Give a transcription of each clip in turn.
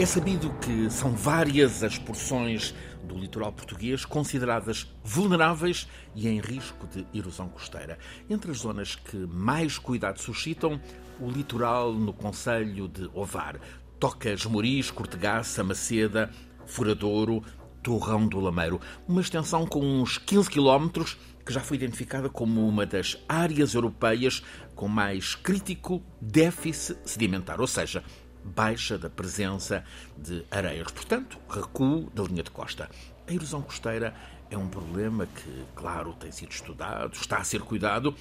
É sabido que são várias as porções do litoral português consideradas vulneráveis e em risco de erosão costeira. Entre as zonas que mais cuidado suscitam, o litoral no Conselho de Ovar. Tocas, Moris, Cortegaça, Maceda, Furadouro, Torrão do Lameiro. Uma extensão com uns 15 quilómetros que já foi identificada como uma das áreas europeias com mais crítico déficit sedimentar, ou seja, baixa da presença de areias, portanto, recuo da linha de costa. A erosão costeira é um problema que, claro, tem sido estudado, está a ser cuidado.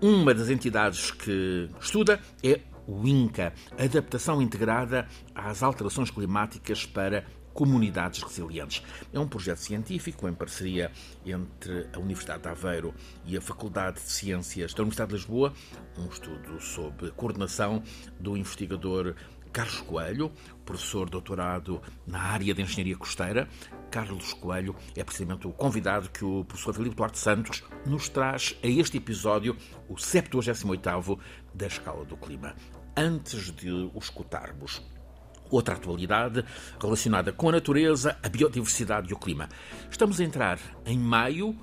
Uma das entidades que estuda é o INCA, Adaptação Integrada às Alterações Climáticas para Comunidades Resilientes. É um projeto científico em parceria entre a Universidade de Aveiro e a Faculdade de Ciências da Universidade de Lisboa, um estudo sob coordenação do investigador Carlos Coelho, professor doutorado na área de Engenharia Costeira. Carlos Coelho é precisamente o convidado que o professor Filipe Duarte Santos nos traz a este episódio, o 78º da Escala do Clima. Antes de o escutarmos, outra atualidade relacionada com a natureza, a biodiversidade e o clima. Estamos a entrar em maio,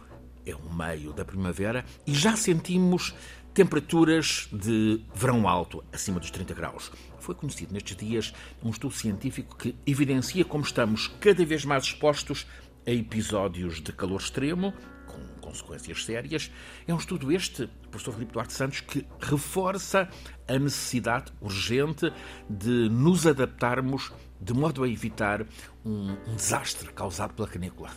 é o meio da primavera, e já sentimos temperaturas de verão alto, acima dos 30 graus. Foi conhecido nestes dias um estudo científico que evidencia como estamos cada vez mais expostos a episódios de calor extremo, com consequências sérias. É um estudo este, professor Filipe Duarte Santos, que reforça a necessidade urgente de nos adaptarmos de modo a evitar um, um desastre causado pela canícula.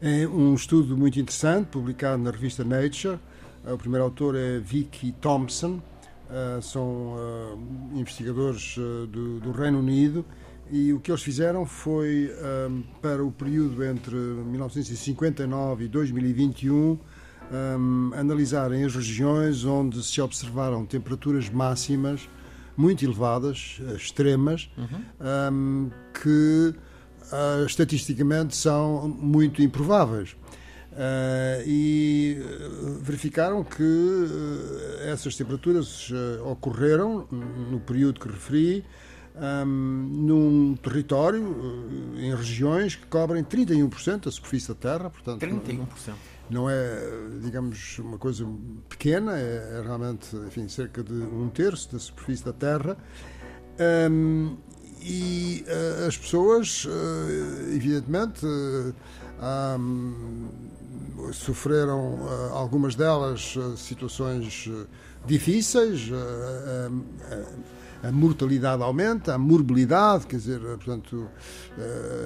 É um estudo muito interessante, publicado na revista Nature, o primeiro autor é Vicky Thompson, uh, são uh, investigadores uh, do, do, Reino Unido e o que eles fizeram foi, para o período entre 1959 e 2021, um, analisarem as regiões onde se observaram temperaturas máximas muito elevadas, extremas, uhum. um, que estatisticamente são muito improváveis. Uh, e eh, verificaram que uh, essas temperaturas uh, ocorreram no período que referi, um, num território, em regiões que cobrem 31% da superfície da Terra. Portanto, 31%. Não é, digamos, uma coisa pequena, é, é realmente, enfim, cerca de um terço da superfície da Terra. Um, e as pessoas, evidentemente, um, sofreram uh, algumas delas uh, situações uh, difíceis, a mortalidade aumenta, a morbilidade, quer dizer, portanto,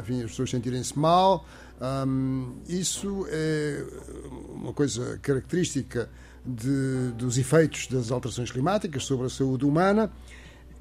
enfim, as pessoas sentirem-se mal. Isso é uma coisa característica de, dos efeitos das alterações climáticas sobre a saúde humana.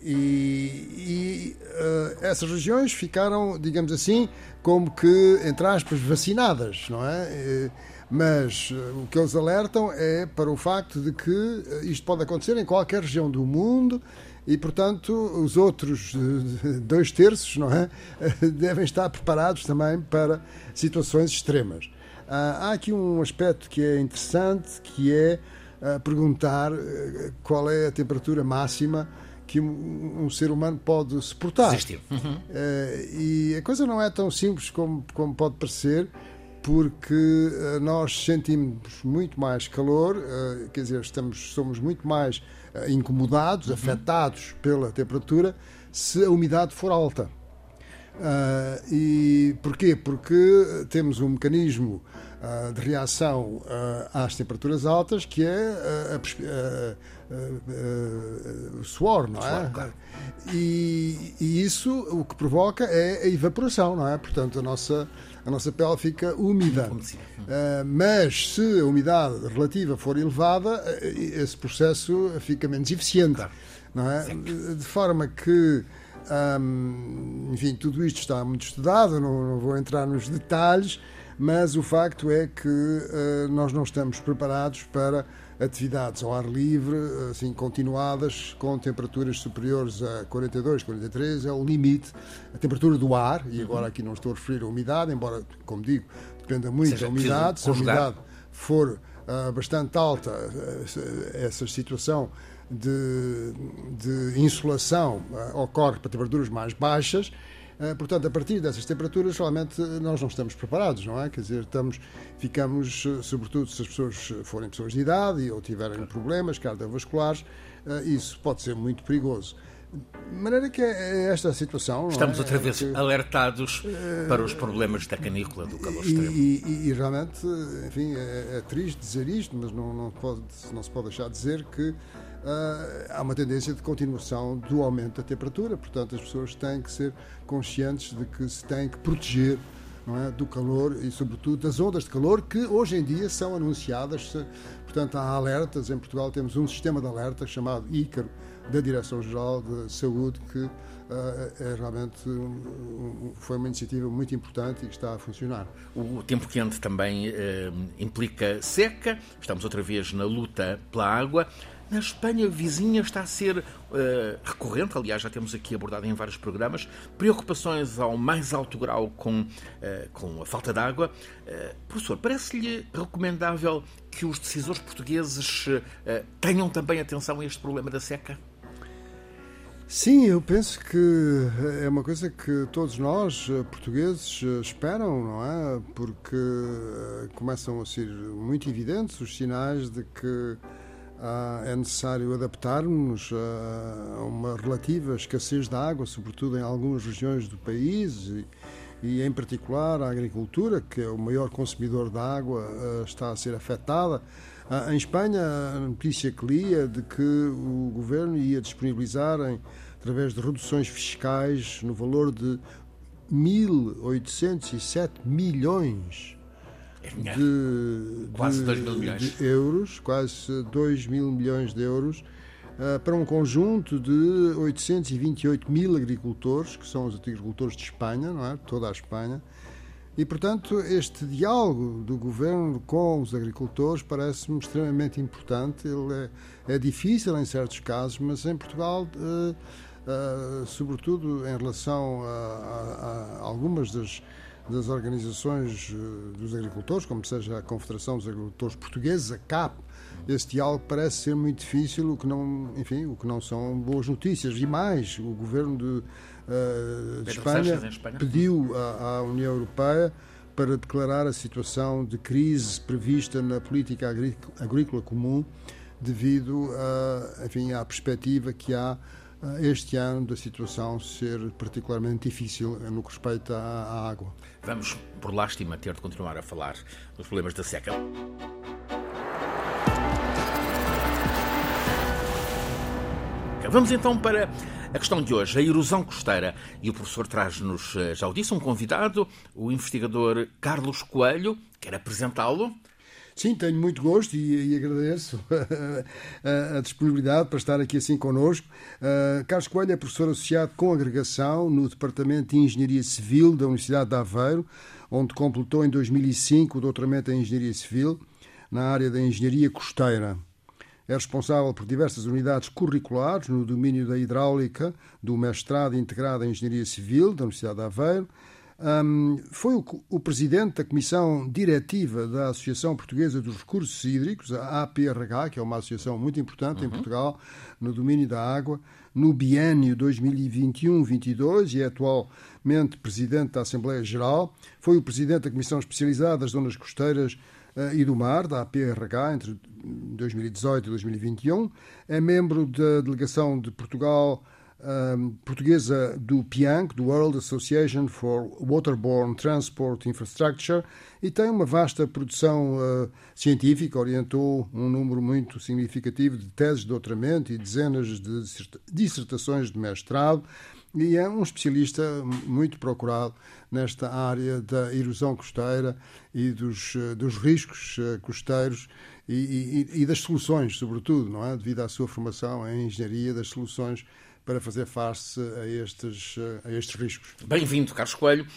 E, e uh, essas regiões ficaram, digamos assim, como que, entre aspas, vacinadas, não é? Mas uh, o que eles alertam é para o facto de que uh, isto pode acontecer em qualquer região do mundo e, portanto, os outros dois terços não é? devem estar preparados também para situações extremas. há aqui um aspecto que é interessante, que é perguntar qual é a temperatura máxima que um, ser humano pode suportar. Uhum. e a coisa não é tão simples como, como pode parecer, porque uh, nós sentimos muito mais calor, uh, quer dizer, estamos, somos muito mais uh, incomodados, uhum. afetados pela temperatura, se a umidade for alta. e porquê? Porque temos um mecanismo de reação às temperaturas altas que é o suor, não é? Suor, e, e isso o que provoca é a evaporação, não é? Portanto, a nossa a nossa pele fica úmida. Uh, mas se a umidade relativa for elevada, uh, esse processo fica menos eficiente. Claro. Não é? De forma que, um, enfim, tudo isto está muito estudado, não, não vou entrar nos detalhes, mas o facto é que uh, nós não estamos preparados para atividades ao ar livre, assim, continuadas, com temperaturas superiores a 42, 43, é o limite, a temperatura do ar, e agora uhum. aqui não estou a referir a umidade, embora, como digo, dependa muito Seja, da umidade, se a umidade for uh, bastante alta, uh, essa situação de, de insolação ocorre para temperaturas mais baixas. Portanto, a partir dessas temperaturas, realmente nós não estamos preparados, não é? Quer dizer, estamos, ficamos, sobretudo se as pessoas forem pessoas de idade ou tiverem problemas cardiovasculares, isso pode ser muito perigoso. De maneira que é esta situação. Estamos é? outra vez que, alertados para os problemas da canícula, do calor extremo. E, e, e realmente, enfim, é, é, triste dizer isto, mas não, não, pode, não se pode deixar de dizer que uh, há uma tendência de continuação do aumento da temperatura. Portanto, as pessoas têm que ser conscientes de que se têm que proteger é, do calor e, sobretudo, das ondas de calor que hoje em dia são anunciadas. Portanto, há alertas. Em Portugal temos um sistema de alerta chamado Ícaro da Direção-Geral de Saúde, que uh, é realmente um, foi uma iniciativa muito importante e que está a funcionar. O tempo quente também uh, implica seca, estamos outra vez na luta pela água. Na Espanha vizinha está a ser uh, recorrente, aliás, já temos aqui abordado em vários programas, preocupações ao mais alto grau com, uh, com a falta de água. Uh, professor, parece-lhe recomendável que os decisores portugueses tenham também atenção a este problema da seca? Sim, eu penso que é uma coisa que todos nós, eh, portugueses, eh, esperam, não é? Porque eh, começam a ser muito evidentes os sinais de que ah, é necessário adaptarmos a uma relativa escassez de água, sobretudo em algumas regiões do país e, e em particular a agricultura, que é o maior consumidor de água, está a ser afetada. Ah, em Espanha, a notícia que lia de que o governo ia disponibilizar, em, através de reduções fiscais, no valor de 1.807 milhões de, quase 2 mil milhões. de euros, quase 2 mil milhões de euros, uh, para um conjunto de 828 mil agricultores, que são os agricultores de Espanha, não é? Toda a Espanha, e, portanto, este diálogo do governo com os agricultores parece-me extremamente importante. Ele é, é, difícil em certos casos, mas em Portugal, uh, uh, sobretudo em relação a, a, a algumas das, das organizações eh, dos agricultores, como seja a Confederação dos Agricultores Portugueses, a CAP, este diálogo parece ser muito difícil, o que não, enfim, o que não são boas notícias. E mais, o governo de, uh, de Espanha, Espanha, pediu à, à União Europeia para declarar a situação de crise prevista na política agrícola comum devido a, enfim, à perspectiva que há este ano da situação ser particularmente difícil no que respeita à água. Vamos, por lástima, ter de continuar a falar dos problemas da seca. Vamos então para a questão de hoje, a erosão costeira. E o professor traz-nos, eh, já o disse, um convidado, o investigador Carlos Coelho. Quer apresentá-lo? Sim, tenho muito gosto e, e agradeço a, a, disponibilidade para estar aqui assim connosco. Uh, Carlos Coelho é professor associado com agregação no Departamento de Engenharia Civil da Universidade de Aveiro, onde completou em 2005 o doutoramento em Engenharia Civil na área da Engenharia Costeira. É responsável por diversas unidades curriculares no domínio da hidráulica, do mestrado integrado em Engenharia Civil da Universidade de Aveiro. Um, foi o, o, presidente da Comissão Diretiva da Associação Portuguesa dos Recursos Hídricos, a APRH, que é uma associação muito importante uhum. em Portugal no domínio da água, no biênio 2021-22 e é atualmente presidente da Assembleia Geral. Foi o presidente da Comissão Especializada das Zonas Costeiras e do Mar, da APRH, entre 2018 e 2021. É membro da delegação de Portugal um, portuguesa do PIANC, do World Association for Waterborne Transport Infrastructure, e tem uma vasta produção uh, científica, orientou um número muito significativo de teses de doutoramento e dezenas de dissertações de mestrado, e é um especialista muito procurado nesta área da erosão costeira e dos, uh, dos riscos uh, costeiros e, e, e, das soluções, sobretudo, não é? devido à sua formação em engenharia, das soluções para fazer face a estes, a estes riscos. Bem-vindo, Carlos Coelho.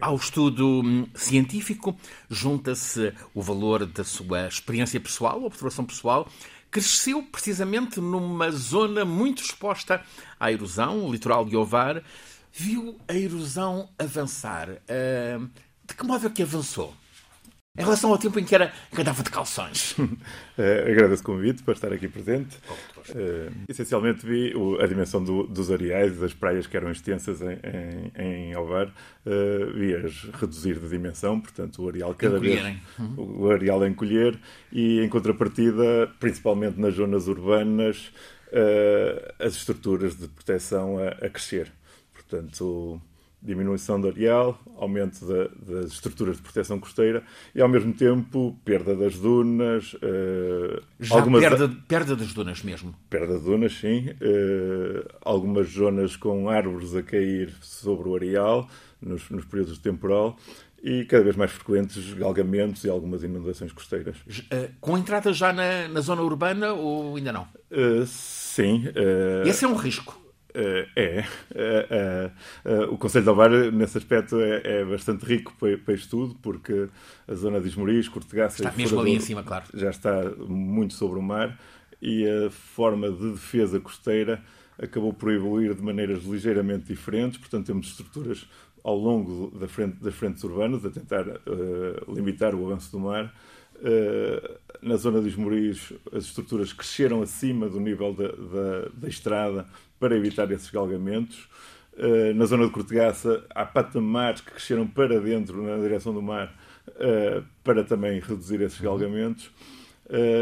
Ao estudo hum, científico junta-se o valor da sua experiência pessoal, observação pessoal. Cresceu precisamente numa zona muito exposta à erosão, o litoral de Ovar. Viu a erosão avançar. Uh, de que modo é que avançou? Em relação ao tempo em que, era, que andava de calções. uh, agradeço o convite para estar aqui presente. Uh, essencialmente vi o, a dimensão do, dos areais, das praias que eram extensas em, em, em Alvar, uh, vi-as reduzir de dimensão, portanto o areal cada vez uhum. o areal a encolher e em contrapartida, principalmente nas zonas urbanas, as estruturas de proteção a, a crescer. Portanto, diminuição do areal, aumento da, das estruturas de proteção costeira e, ao mesmo tempo, perda das dunas. Uh, Já algumas... perda, perda das dunas mesmo? Perda de dunas, sim. Uh, algumas zonas com árvores a cair sobre o areal nos, nos períodos de temporal e cada vez mais frequentes galgamentos e algumas inundações costeiras. Uh, com entrada já na, na, zona urbana ou ainda não? sim. Esse é um risco. Uh, é. Uh, uh, o Conselho de Alvar, nesse aspecto, é, é bastante rico para, para estudo, porque a zona de Esmoriz, Cortegaça... Está mesmo ali em cima, claro. Já está muito sobre o mar e a forma de defesa costeira acabou por evoluir de maneiras ligeiramente diferentes, portanto temos estruturas ao longo da frente, das frentes urbanas a tentar limitar o avanço do mar, Uh, na zona de Esmoriz, as estruturas cresceram acima do nível da, da, da estrada para evitar esses galgamentos. Uh, na zona de Cortegaça, há patamares que cresceram para dentro, na direção do mar, uh, para também reduzir esses galgamentos.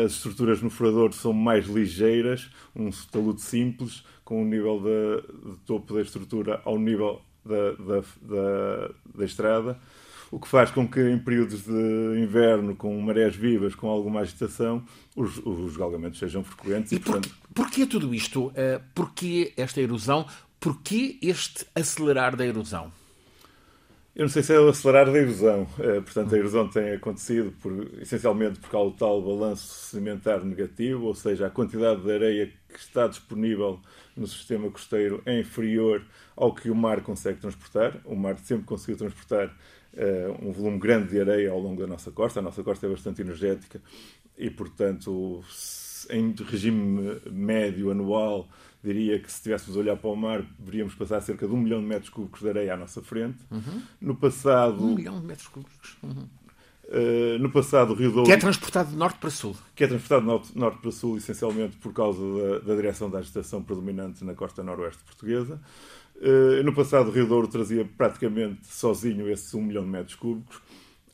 As estruturas no furador são mais ligeiras, um talude simples, com o nível de, de, topo da estrutura ao nível da, da, da, da estrada o que faz com que em períodos de inverno, com marés vivas, com alguma agitação, os, os galgamentos sejam frequentes. E, e portanto... porquê tudo isto? Uh, porquê esta erosão? Porquê este acelerar da erosão? Eu não sei se é o acelerar da erosão. Uh, portanto, a erosão tem acontecido por, essencialmente por causa do tal balanço sedimentar negativo, ou seja, a quantidade de areia que está disponível no sistema costeiro é inferior ao que o mar consegue transportar. O mar sempre conseguiu transportar uh, um volume grande de areia ao longo da nossa costa. A nossa costa é bastante energética e, portanto, em regime médio anual, diria que se estivéssemos a olhar para o mar, veríamos passar cerca de um milhão de metros cúbicos de areia à nossa frente. Uhum. No passado. Um milhão de metros cúbicos. Uhum. Uh, no passado, o Rio Douro. Que é transportado de norte para sul. Que é transportado de norte, norte para sul, essencialmente por causa da, da direção da agitação predominante na costa noroeste portuguesa. Uh, no passado, o Rio Douro trazia praticamente sozinho esses 1 milhão de metros cúbicos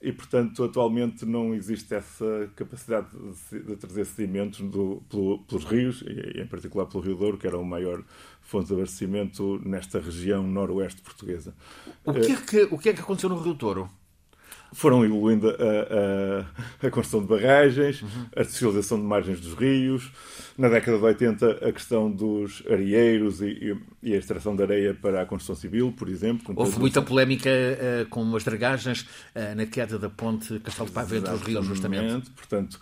e, portanto, atualmente não existe essa capacidade de, de trazer sedimentos do, pelo, pelos rios, e em particular pelo Rio Douro, que era o maior fonte de abastecimento nesta região noroeste portuguesa. O que é que, o que, é que aconteceu no Rio Douro? Foram evoluindo a, a, a construção de barragens, uhum. a artificialização de margens dos rios. Na década de 80, a questão dos areieiros e, e a extração de areia para a construção civil, por exemplo. Houve muita polémica uh, com as dragagens uh, na queda da ponte Castelo de Paiva entre os rios, justamente. Portanto,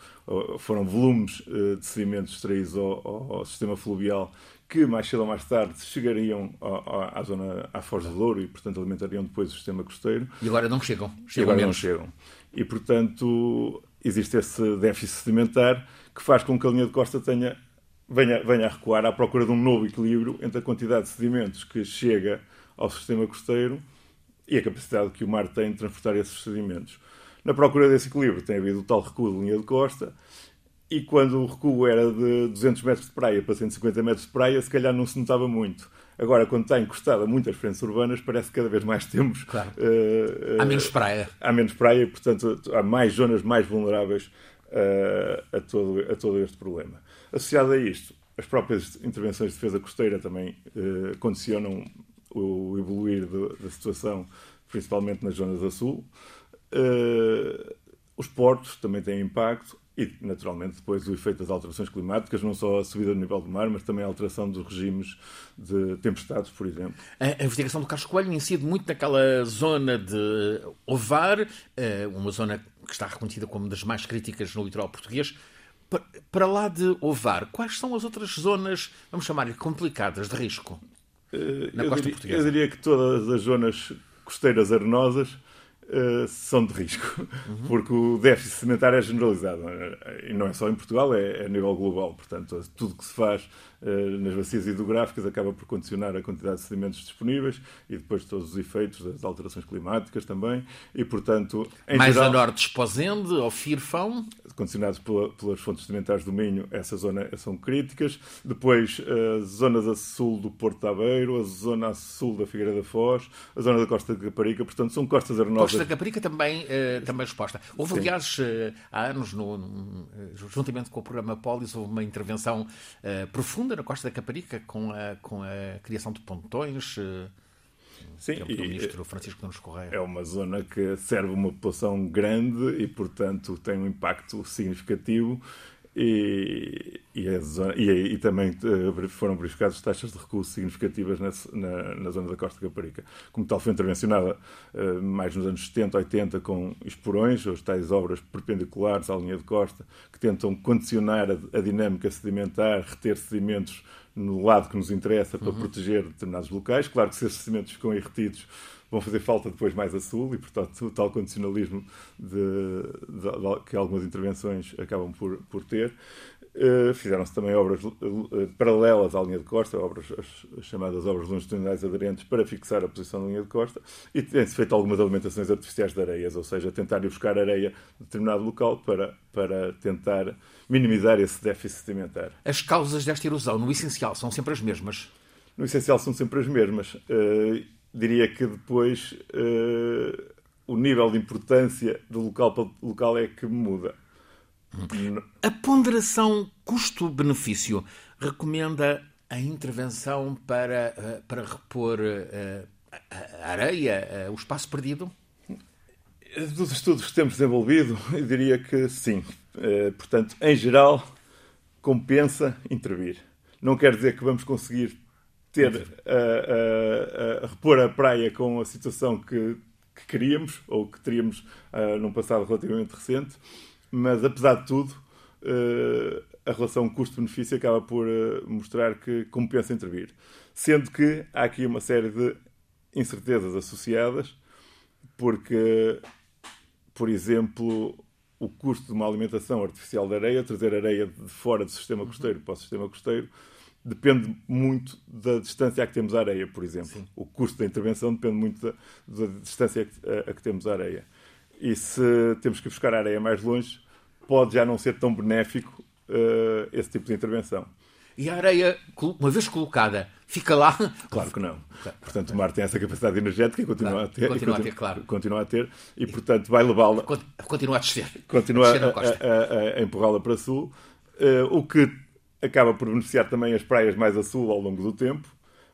foram volumes uh, de sedimentos extraídos ao, ao, ao sistema fluvial que mais cedo ou mais tarde chegariam à, à, zona à Foz do Douro e, portanto, alimentariam depois o sistema costeiro. E agora não chegam. chegam e agora menos. não chegam. E, portanto, existe esse déficit sedimentar que faz com que a linha de costa tenha, venha, venha a recuar à procura de um novo equilíbrio entre a quantidade de sedimentos que chega ao sistema costeiro e a capacidade que o mar tem de transportar esses sedimentos. Na procura desse equilíbrio tem havido o tal recuo da linha de costa e quando o recuo era de 200 metros de praia para 150 metros de praia, se calhar não se notava muito. Agora, quando está encostado a muitas frentes urbanas, parece que cada vez mais temos. Claro. Uh, uh, há menos praia. Há menos praia portanto, há mais zonas mais vulneráveis uh, a, todo, a todo este problema. Associado a isto, as próprias intervenções de defesa costeira também condicionam o evoluir da situação, principalmente nas zonas a sul. os portos também têm impacto e, naturalmente, depois o efeito das alterações climáticas, não só a subida do nível do mar, mas também a alteração dos regimes de tempestades, por exemplo. A, investigação do Carlos Coelho incide muito naquela zona de Ovar, eh, uma zona que está reconhecida como das mais críticas no litoral português. Para lá de Ovar, quais são as outras zonas, vamos chamar-lhe, complicadas, de risco? Eh, na eu costa diria, portuguesa? Eu diria que todas as zonas costeiras arenosas uh, são de risco, uhum. porque o déficit sedimentar é generalizado. E não é só em Portugal, é, é a nível global. Portanto, tudo que se faz nas bacias hidrográficas acaba por condicionar a quantidade de sedimentos disponíveis e depois todos os efeitos das alterações climáticas também. E, portanto, Mais geral, a norte, Esposende ou Firfão? Condicionados pela, pelas fontes sedimentares do Minho, essa zona são críticas. Depois, uh, zonas a sul do Porto de Aveiro, a zona a sul da Figueira da Foz, a zona da Costa de Caparica. Portanto, são costas arenosas Costa da Caparica também, também exposta. Houve, Sim. aliás, há anos, no, juntamente com o programa Polis, houve uma intervenção profunda na Costa da Caparica com a, com a criação de pontões. Sim, e, o ministro Francisco Nunes Correia. É uma zona que serve uma população grande e, portanto, tem um impacto significativo e, e, zona, e, e, também eh, foram verificadas taxas de recuo significativas na, na, na, zona da Costa Caparica. Como tal, foi intervencionada uh, mais nos anos 70, 80 com esporões, as tais obras perpendiculares à linha de costa, que tentam condicionar a, a dinâmica sedimentar, reter sedimentos no lado que nos interessa para uhum. proteger determinados locais. Claro que se esses sedimentos ficam aí retidos, vão fazer falta depois mais a sul e, portanto, o tal condicionalismo de, de, de, que algumas intervenções acabam por, por ter. Uh, Fizeram-se também obras uh, paralelas à linha de costa, obras, as, as chamadas obras longitudinais aderentes para fixar a posição da linha de costa, e tem-se feito algumas alimentações artificiais de areias, ou seja, tentar ir buscar areia de determinado local para, para tentar minimizar esse déficit sedimentar. As causas desta erosão, no essencial, são sempre as mesmas? No essencial, são sempre as mesmas. Uh, diria que depois uh, o nível de importância do local para local é que muda. A ponderação custo-benefício recomenda a intervenção para, uh, para repor uh, a areia, o espaço perdido? Dos estudos que temos desenvolvido, eu diria que sim. Portanto, em geral, compensa intervir. Não quer dizer que vamos conseguir ter a, a, a, repor a praia com a situação que, que queríamos ou que teríamos uh, num passado relativamente recente, mas apesar de tudo, uh, a relação custo-benefício acaba por uh, mostrar que compensa intervir. Sendo que há aqui uma série de incertezas associadas, porque, por exemplo, o custo de uma alimentação artificial de areia, trazer areia de fora do sistema costeiro para o sistema costeiro, depende muito da distância a que temos a areia, por exemplo. Sim. O custo da intervenção depende muito da, da distância a que, a, que, temos a areia. E se temos que buscar a areia mais longe, pode já não ser tão benéfico uh, esse tipo de intervenção. E a areia, uma vez colocada, fica lá? Claro que não. Claro. Portanto, o mar tem essa capacidade energética e continua claro. a ter. Continua, a ter, claro. Continua a ter e, portanto, vai levá-la. Continua a descer. Continua a, a, a, a empurrá-la para sul. Uh, o que acaba por beneficiar também as praias mais a sul ao longo do tempo,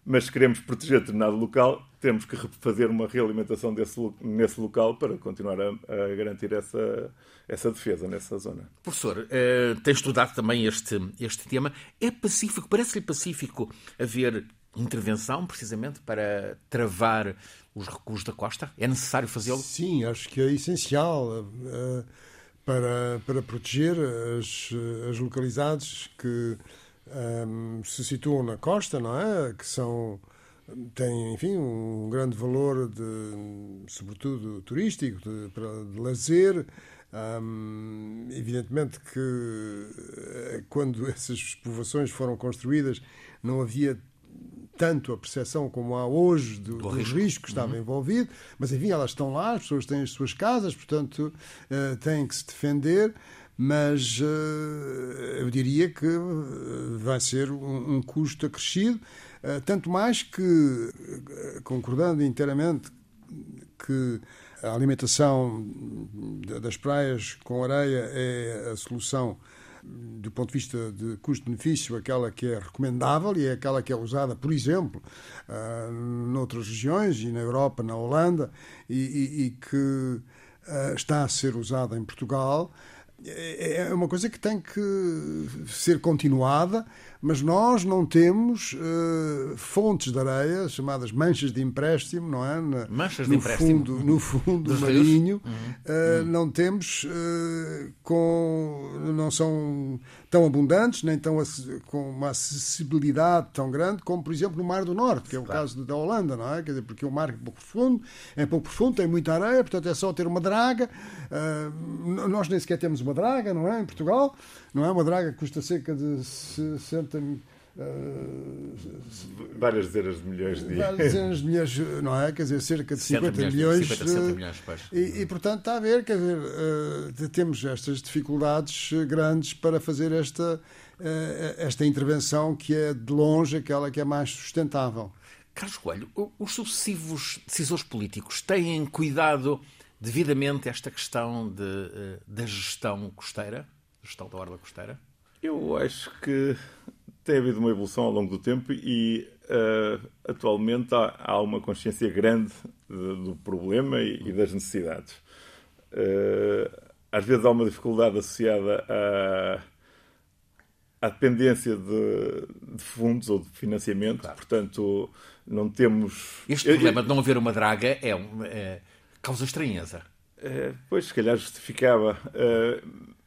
mas se queremos proteger determinado local, temos que fazer uma realimentação desse, nesse local para continuar a, a garantir essa, essa defesa nessa zona. Professor, eh, tem estudado também este, este tema. É pacífico, parece-lhe pacífico haver intervenção, precisamente, para travar os recuos da costa? É necessário fazê-lo? Sim, acho que é essencial. Uh, para, para proteger as, as localidades que um, se situam na costa, não é? Que são têm, enfim, um grande valor de, sobretudo turístico, de, de lazer. Um, evidentemente que eh, quando essas povoações foram construídas não havia tanto a percepção como há hoje do, do, do risco. risco. que estava uhum. envolvido, mas enfim, elas estão lá, as pessoas têm as suas casas, portanto uh, têm que se defender, mas uh, eu diria que vai ser um, um custo acrescido, uh, tanto mais que, concordando inteiramente que a alimentação das praias com areia é a solução do ponto de vista de custo-benefício, aquela que é recomendável e é aquela que é usada, por exemplo, uh, noutras regiões e na Europa, na Holanda, e, e, e que uh, está a ser usada em Portugal. É, é uma coisa que tem que ser continuada, mas nós não temos uh, fontes de areia, chamadas manchas de empréstimo, não é? Na, manchas no de empréstimo? Fundo, no fundo marinho. Uhum. Uh. Não temos, uh, com, não são tão abundantes, nem tão com uma acessibilidade tão grande como, por exemplo, no Mar do Norte, que é o claro. caso da Holanda, não é? Quer dizer, porque o mar é pouco profundo, é pouco profundo, tem muita areia, portanto é só ter uma draga. nós nem sequer temos uma draga, não é? Em Portugal, não é? Uma draga que custa cerca de 60 uh, várias dezenas de milhões de várias dezenas de milhões, não é? Quer dizer, cerca de 50 milhões. milhões, 50, 60 milhões e, e, portanto, está a ver, quer dizer, uh, temos estas dificuldades grandes para fazer esta, uh, esta intervenção que é de longe aquela que é mais sustentável. Carlos Coelho, os sucessivos decisores políticos têm cuidado devidamente esta questão de, da gestão costeira, gestão da orla costeira? Eu acho que tem havido uma evolução ao longo do tempo e uh, atualmente há, há, uma consciência grande de, do problema e, e das necessidades. Uh, às vezes há uma dificuldade associada à, à dependência de, de, fundos ou de financiamento, claro. portanto, não temos. Este problema de não haver uma draga é, um, é causa estranheza. Uh, pois, se calhar justificava,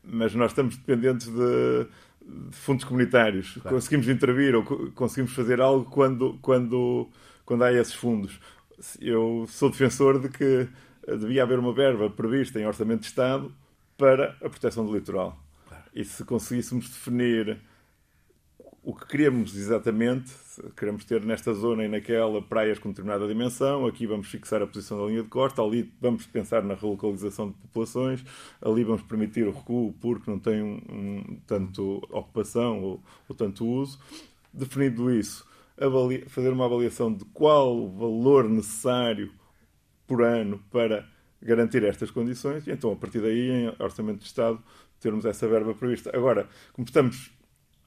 mas nós estamos dependentes de de fundos comunitários. Claro. Conseguimos intervir ou conseguimos fazer algo quando, quando, quando há esses fundos. Eu sou defensor de que devia haver uma verba prevista em Orçamento de Estado para a proteção do litoral. Claro. E se conseguíssemos definir o que queremos exatamente, queremos ter nesta zona e naquela praias com determinada dimensão, aqui vamos fixar a posição da linha de costa, ali vamos pensar na relocalização de populações, ali vamos permitir o recuo porque não tem um, um, tanto ocupação ou, ou, tanto uso. Definido isso, fazer uma avaliação de qual o valor necessário por ano para garantir estas condições e então a partir daí em Orçamento de Estado termos essa verba prevista. Agora, como estamos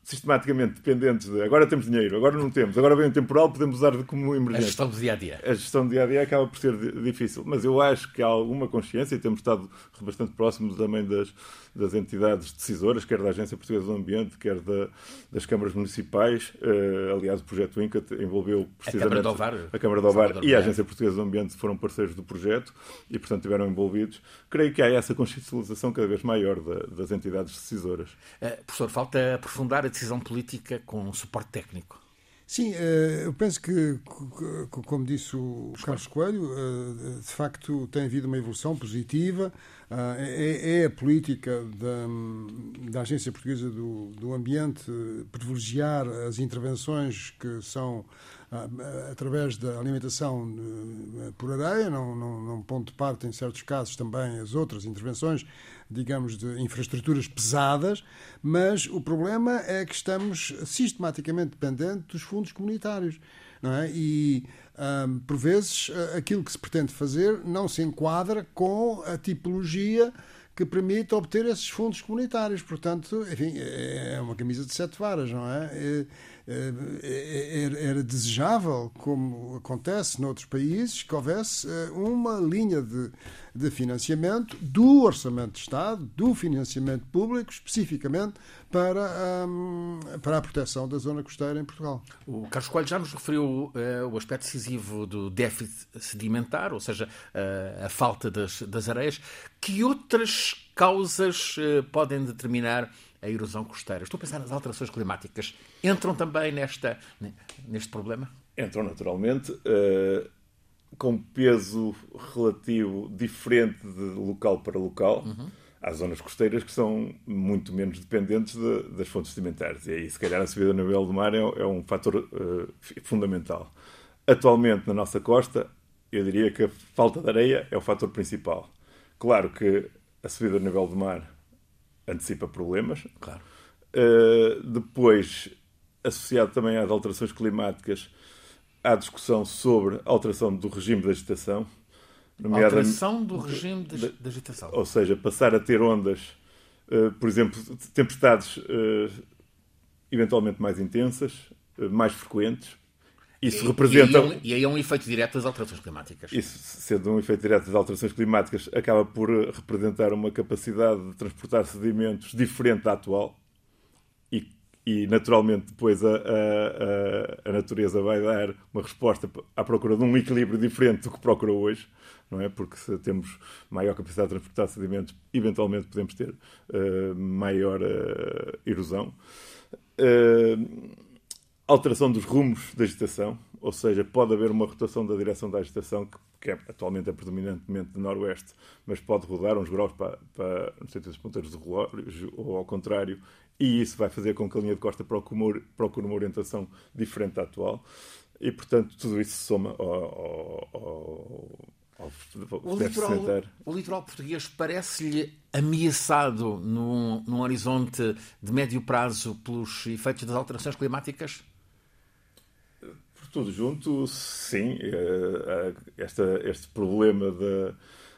sistematicamente dependentes de agora temos dinheiro, agora não temos, agora vem um temporal, podemos usar como emergência. A gestão do dia a dia. A gestão do dia a dia acaba por ser difícil, mas eu acho que há alguma consciência e temos estado bastante próximos também das, das entidades decisoras, quer da Agência Portuguesa do Ambiente, quer da, das câmaras municipais. Uh, aliás, o projeto INCA envolveu precisamente a Câmara de Ovar, a Câmara de Ovar e a Agência Portuguesa do Ambiente foram parceiros do projeto e, portanto, tiveram envolvidos. Creio que há essa consciencialização cada vez maior da, das entidades decisoras. Uh, professor, falta aprofundar a decisão política com suporte técnico. Sim, eh, eu penso que, como disse o Carlos Coelho, eh, de facto tem havido uma evolução positiva. Eh, é, é a política da, da Agência Portuguesa do, do Ambiente privilegiar as intervenções que são através da alimentação por areia, não, não, não pondo de parte, em certos casos, também as outras intervenções digamos, de infraestruturas pesadas, mas o problema é que estamos sistematicamente dependentes dos fundos comunitários. É? E, um, por vezes, aquilo que se pretende fazer não se enquadra com a tipologia que permite obter esses fundos comunitários. Portanto, enfim, é uma camisa de sete varas, não é? é eh, eh, era desejável, como acontece noutros países, que houvesse eh, uma linha de, de financiamento do Orçamento de Estado, do financiamento público, especificamente para, um, para a proteção da zona costeira em Portugal. O Carlos Coelho já nos referiu uh, o aspecto decisivo do déficit sedimentar, ou seja, uh, a falta das, das areias. Que outras causas podem determinar a erosão costeira. Estou a pensar nas alterações climáticas. Entram também nesta, neste problema? Entram naturalmente, uh, com peso relativo diferente de local para local. Uhum. Há zonas costeiras que são muito menos dependentes de, das fontes sedimentares. E aí, se calhar, a subida do nível do mar é, é um fator uh, fundamental. Atualmente, na nossa costa, eu diria que a falta de areia é o fator principal. Claro que a subida do nível do mar antecipa problemas. Claro. Uh, depois, associado também às alterações climáticas, há discussão sobre a alteração do regime de agitação. Alteração do regime de, de, de, agitação. Ou seja, passar a ter ondas, uh, por exemplo, tempestades uh, eventualmente mais intensas, mais frequentes, isso e, representa. E aí, é um, e aí é um efeito direto das alterações climáticas. Isso, sendo um efeito direto das alterações climáticas, acaba por representar uma capacidade de transportar sedimentos diferente da atual. E e naturalmente depois a, a, a, natureza vai dar uma resposta à procura de um equilíbrio diferente do que procura hoje, não é? Porque se temos maior capacidade de transportar sedimentos, eventualmente podemos ter uh, maior uh, erosão. Uh, alteração dos rumos da agitação, ou seja, pode haver uma rotação da direção da agitação, que, que é, atualmente é predominantemente de noroeste, mas pode rodar uns graus para, para no sentido dos ponteiros do relógio, ou ao contrário, e isso vai fazer com que a linha de costa procure, procure uma orientação diferente da atual. E, portanto, tudo isso se soma ao, ao, ao, o, litoral, o litoral português parece-lhe ameaçado num, num horizonte de médio prazo pelos efeitos das alterações climáticas? Tudo junto, sim. Eh, esta, este problema da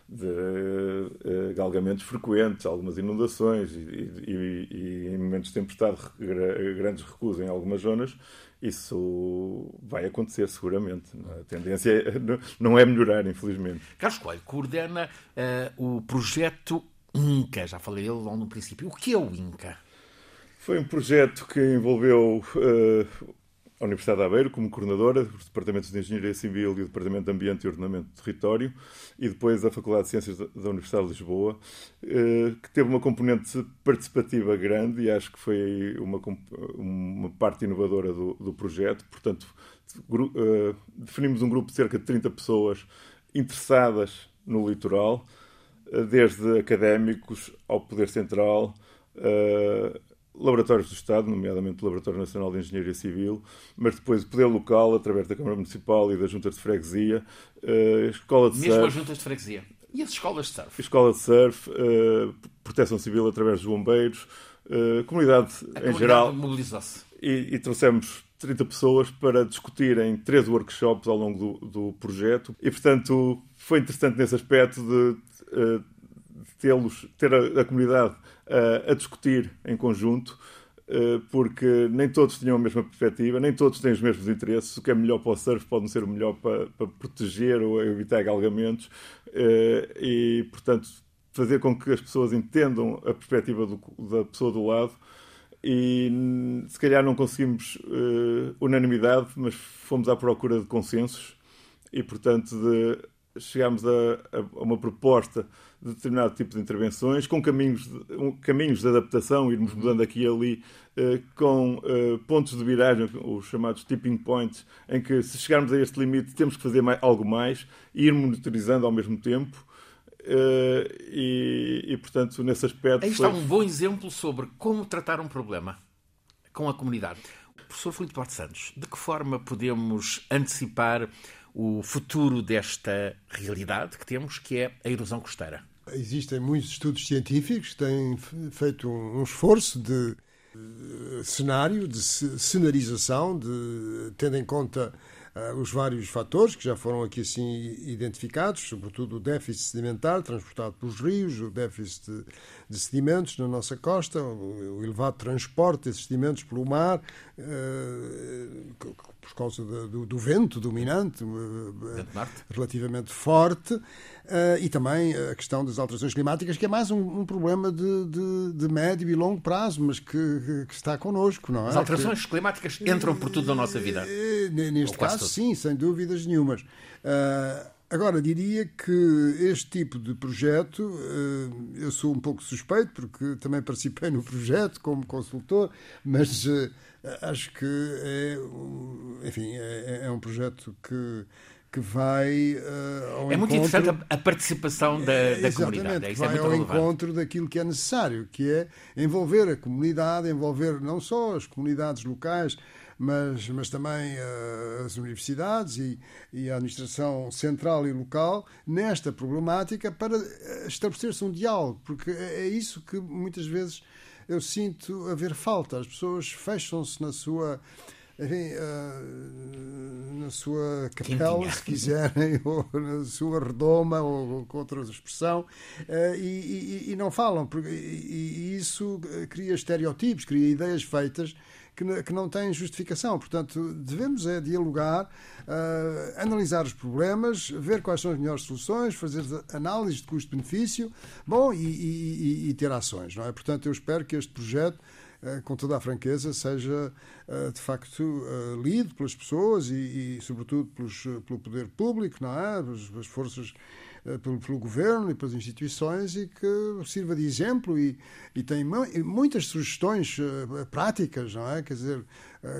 de uh, galgamentos frequentes, algumas inundações e, e, e, em momentos de tempestade grandes recuos em algumas zonas, isso vai acontecer seguramente. A tendência é, não é melhorar, infelizmente. Carlos Coelho coordena uh, o projeto INCA, já falei dele logo no princípio. O que é o INCA? Foi um projeto que envolveu uh, a Universidade de Aveiro como coordenadora, os Departamentos de Engenharia Civil e o Departamento de Ambiente e Ordenamento do Território, e depois a Faculdade de Ciências da Universidade de Lisboa, eh, que teve uma componente participativa grande e acho que foi uma, uma parte inovadora do, do projeto. Portanto, eh, definimos um grupo de cerca de 30 pessoas interessadas no litoral, eh, desde académicos ao Poder Central, laboratórios do Estado, nomeadamente o Laboratório Nacional de Engenharia Civil, mas depois o poder local, através da Câmara Municipal e da Junta de Freguesia, uh, escola de Mesmo surf. as juntas de freguesia. E as escolas de surf? Escola de surf, uh, proteção civil através dos bombeiros, uh, comunidade a em geral. mobilizou-se. E, e trouxemos 30 pessoas para discutirem três workshops ao longo do, do projeto. E, portanto, foi interessante nesse aspecto de, de, de tê-los, ter a, a comunidade a discutir em conjunto, eh, porque nem todos tinham a mesma perspectiva, nem todos têm os mesmos interesses. O que é melhor para o surf pode não ser o melhor para, para proteger ou evitar galgamentos, eh, e, portanto, fazer com que as pessoas entendam a perspectiva do, da pessoa do lado. E se calhar não conseguimos uh, unanimidade, mas fomos à procura de consensos e, portanto, de chegámos a, a, uma proposta de determinado tipo de intervenções, com caminhos de, um, caminhos de adaptação, irmos mudando aqui e ali, uh, com uh, pontos de viragem, os chamados tipping points, em que se chegarmos a este limite temos que fazer mais, algo mais e ir monitorizando ao mesmo tempo. Uh, e, e, portanto, nesse aspecto. Aí está foi... um bom exemplo sobre como tratar um problema com a comunidade. Professor Filipe Duarte Santos, de que forma podemos antecipar o futuro desta realidade que temos, que é a erosão costeira? Existem muitos estudos científicos que têm feito um esforço de cenário, de cenarização, de, tendo em conta uh, os vários fatores que já foram aqui assim identificados, sobretudo o déficit sedimentar transportado pelos rios, o déficit de, de sedimentos na nossa costa, o, o, elevado transporte desses sedimentos pelo mar, uh, por causa do, do, vento dominante, uh, relativamente forte, uh, e também a questão das alterações climáticas, que é mais um, um problema de, de, de, médio e longo prazo, mas que, que está connosco, não é? As alterações que, climáticas entram por tudo na nossa vida. Neste caso, sim, sem dúvidas nenhumas. Agora, diria que este tipo de projeto, eu sou um pouco suspeito, porque também participei no projeto como consultor, mas acho que é, enfim, é, é um projeto que que vai uh, ao é muito interessante a, participação da, da comunidade. É, que vai é ao relevante. encontro daquilo que é necessário, que é envolver a comunidade, envolver não só as comunidades locais, mas, mas também uh, as universidades e, e, a administração central e local nesta problemática para estabelecer-se um diálogo, porque é, é isso que muitas vezes eu sinto haver falta. As pessoas fecham-se na sua enfim, uh, na sua capela, se quiserem, ou na sua redoma, ou com outra expressão, uh, e, e, e, não falam. Porque, e, isso cria estereotipos, cria ideias feitas que, que não têm justificação. Portanto, devemos é dialogar, uh, analisar os problemas, ver quais são as melhores soluções, fazer análise de custo-benefício, bom, e, e, e, ter ações, não é? Portanto, eu espero que este projeto com toda a franqueza, seja de facto lido pelas pessoas e, e sobretudo, pelos, pelo poder público, não é? As, forças pelo, pelo, governo e pelas instituições e que sirva de exemplo e, e tem muitas sugestões práticas, não é? Quer dizer,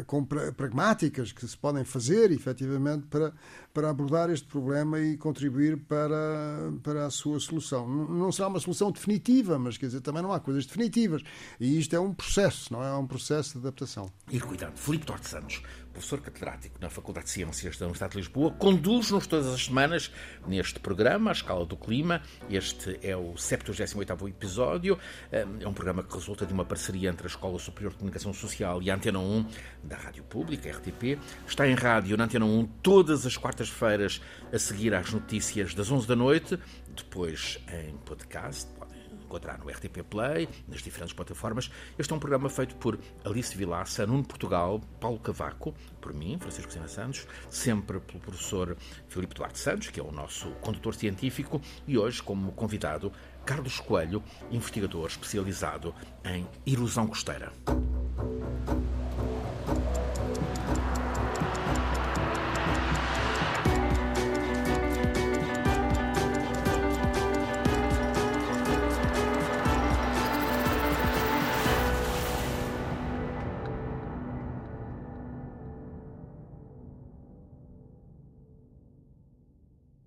com, pragmáticas que se podem fazer, efetivamente, para, para abordar este problema e contribuir para, para a sua solução. Não será uma solução definitiva, mas quer dizer, também não há coisas definitivas. E isto é um processo, não é? É um processo de adaptação. E cuidado, Filipe Torte Santos, professor catedrático na Faculdade de Ciências da Universidade de Lisboa, conduz-nos todas as semanas neste programa, A Escala do Clima. Este é o 78º episódio. É um programa que resulta de uma parceria entre a Escola Superior de Comunicação Social e a Antena 1 da Rádio Pública, RTP. Está em rádio na Antena 1 todas as quartas quartas-feiras a seguir às notícias das 11 da noite, depois em podcast, encontrar no RTP Play, nas diferentes plataformas. Este é um programa feito por Alice Vilaça, Nuno Portugal, Paulo Cavaco, por mim, Francisco Sena Santos, sempre pelo professor Filipe Duarte Santos, que é o nosso condutor científico, e hoje como convidado Carlos Coelho, investigador especializado em erosão costeira.